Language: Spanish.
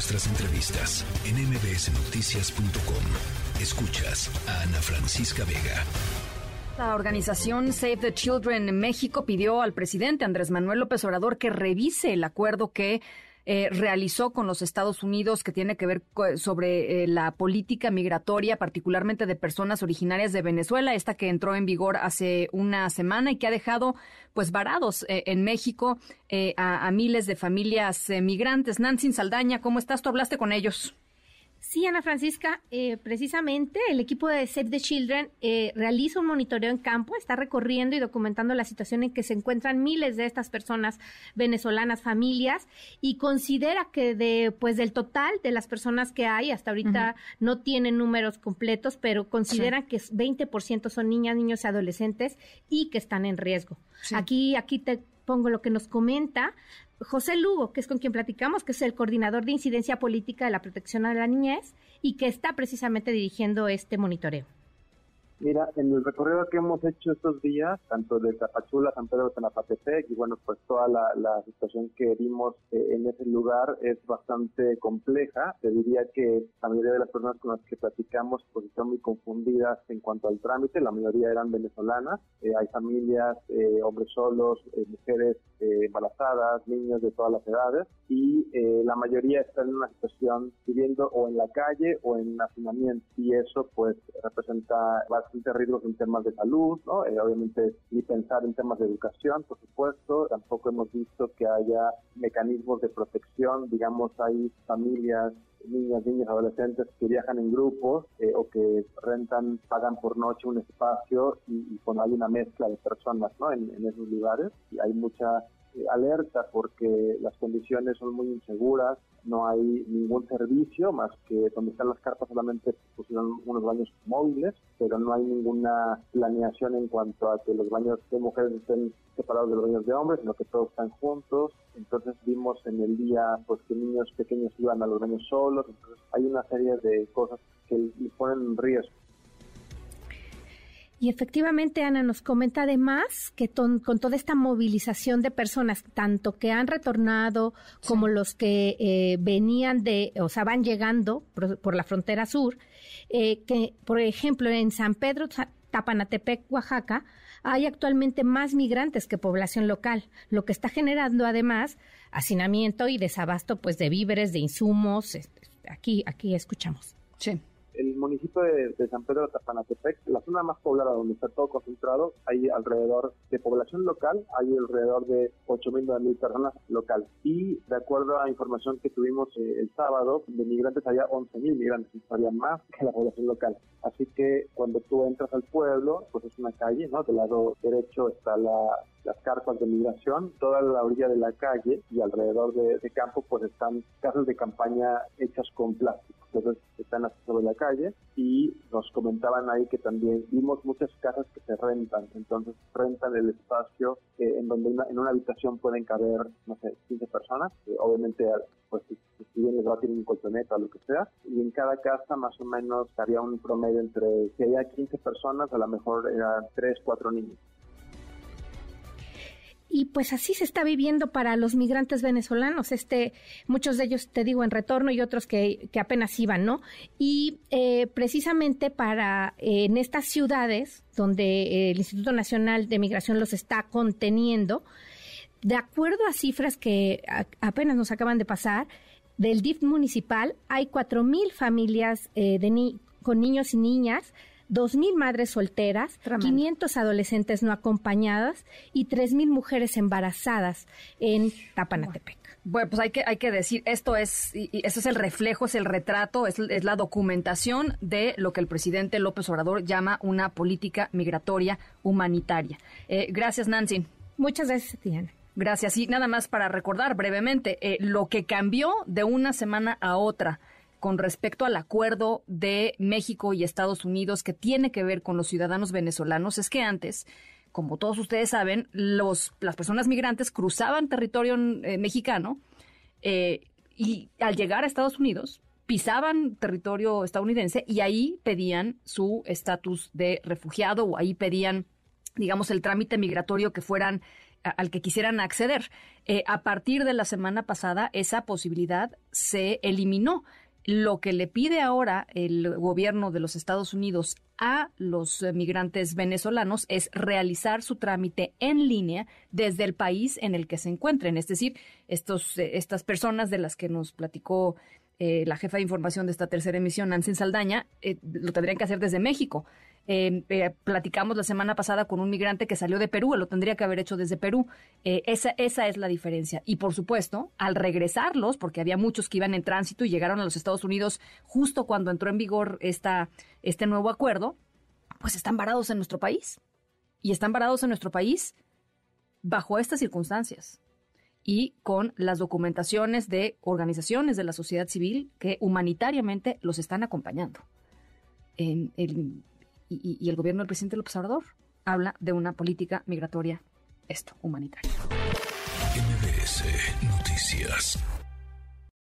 nuestras entrevistas en mbsnoticias.com. Escuchas a Ana Francisca Vega. La organización Save the Children México pidió al presidente Andrés Manuel López Obrador que revise el acuerdo que eh, realizó con los Estados Unidos que tiene que ver sobre eh, la política migratoria, particularmente de personas originarias de Venezuela, esta que entró en vigor hace una semana y que ha dejado pues varados eh, en México a, a, miles de familias migrantes. Nancy Saldaña, ¿cómo estás? ¿Tú hablaste con ellos? Sí, Ana Francisca, eh, precisamente el equipo de Save the Children eh, realiza un monitoreo en campo, está recorriendo y documentando la situación en que se encuentran miles de estas personas venezolanas, familias, y considera que de, pues, del total de las personas que hay, hasta ahorita no tienen números completos, pero consideran que 20% son niñas, niños y adolescentes y que están en riesgo. Aquí, aquí te pongo lo que nos comenta José Lugo, que es con quien platicamos, que es el coordinador de incidencia política de la protección a la niñez y que está precisamente dirigiendo este monitoreo. Mira, en el recorrido que hemos hecho estos días, tanto de Tapachula, San Pedro de Tenapatepec, y bueno, pues toda la, situación que vimos eh, en ese lugar es bastante compleja. Te diría que la mayoría de las personas con las que platicamos pues están muy confundidas en cuanto al trámite, la mayoría eran venezolanas, eh, hay familias, eh, hombres solos, mujeres embarazadas, niños de todas las edades, y la mayoría están en una situación viviendo o en la calle o en hacinamiento, y eso pues representa bastante riesgos en temas de salud, ¿no? Eh, obviamente, y pensar en temas de educación, por supuesto. Tampoco hemos visto que haya mecanismos de protección, digamos, hay familias niñas, niños, adolescentes que viajan en grupos eh, o que rentan, pagan por noche un espacio y, y hay una mezcla de personas ¿no? en, esos lugares y hay mucha eh, alerta porque las condiciones son muy inseguras, no hay ningún servicio más que donde están las carpas solamente pusieron unos baños móviles, pero no hay ninguna planeación en cuanto a que los baños de mujeres estén separados de los baños de hombres, sino que todos están juntos. Entonces vimos en el día pues que niños pequeños iban a los baños solos, entonces hay una serie de cosas que les ponen en riesgo. Y efectivamente, Ana nos comenta además que con toda esta movilización de personas, tanto que han retornado como los que eh, venían de, o sea, van llegando por, la frontera sur, eh, que, por ejemplo, en San Pedro, Tapanatepec, Oaxaca, hay actualmente más migrantes que población local, lo que está generando además hacinamiento y desabasto pues de víveres, de insumos. Aquí, aquí escuchamos. Sí el municipio de, San Pedro de Tapanatepec, la zona más poblada donde está todo concentrado, hay alrededor de población local, hay alrededor de 8.000, 9.000 personas locales. Y de acuerdo a información que tuvimos eh, el sábado, de migrantes había 11.000 migrantes, había más que la población local. Así que cuando tú entras al pueblo, pues es una calle, ¿no? Del lado derecho está la, las carpas de migración, toda la orilla de la calle y alrededor de, campo pues están casas de campaña hechas con plástico. Entonces están sobre la calle y nos comentaban ahí que también vimos muchas casas que se rentan, entonces rentan el espacio eh, en donde en una habitación pueden caber, no sé, 15 personas, obviamente pues si bien les va a tener un colchoneta o lo que sea, y en cada casa más o menos había un promedio entre, si había 15 personas, a lo mejor eran 3, 4 niños. Y pues así se está viviendo para los migrantes venezolanos, este, muchos de ellos, te digo, en retorno y otros que, que apenas iban, ¿no? Y eh, precisamente para en estas ciudades donde eh, el Instituto Nacional de Migración los está conteniendo, de acuerdo a cifras que apenas nos acaban de pasar, del DIF municipal hay 4.000 familias eh, de con niños y niñas 2.000 madres solteras, 500 adolescentes no acompañadas y 3.000 mujeres embarazadas en Tapanatepec. Bueno, pues hay que, hay que decir, esto es, y es el reflejo, es el retrato, es, la documentación de lo que el presidente López Obrador llama una política migratoria humanitaria. Eh, gracias, Nancy. Muchas gracias, Tiana. Gracias. Y nada más para recordar brevemente, eh, lo que cambió de una semana a otra con respecto al acuerdo de México y Estados Unidos que tiene que ver con los ciudadanos venezolanos es que antes, como todos ustedes saben, los, las personas migrantes cruzaban territorio eh, mexicano eh, y al llegar a Estados Unidos pisaban territorio estadounidense y ahí pedían su estatus de refugiado o ahí pedían, digamos, el trámite migratorio que fueran al que quisieran acceder. Eh, a partir de la semana pasada, esa posibilidad se eliminó. Lo que le pide ahora el gobierno de los Estados Unidos a los migrantes venezolanos es realizar su trámite en línea desde el país en el que se encuentren. Es decir, estos, eh, estas personas de las que nos platicó eh, la jefa de información de esta tercera emisión, Nancy Saldaña, lo tendrían que hacer desde México. Eh, platicamos la semana pasada con un migrante que salió de Perú, lo tendría que haber hecho desde Perú. Eh, esa, es la diferencia. Y por supuesto, al regresarlos, porque había muchos que iban en tránsito y llegaron a los Estados Unidos justo cuando entró en vigor esta, este nuevo acuerdo, pues están varados en nuestro país. Y están varados en nuestro país bajo estas circunstancias y con las documentaciones de organizaciones de la sociedad civil que humanitariamente los están acompañando. Y, el gobierno del presidente López Obrador habla de una política migratoria, esto, humanitaria.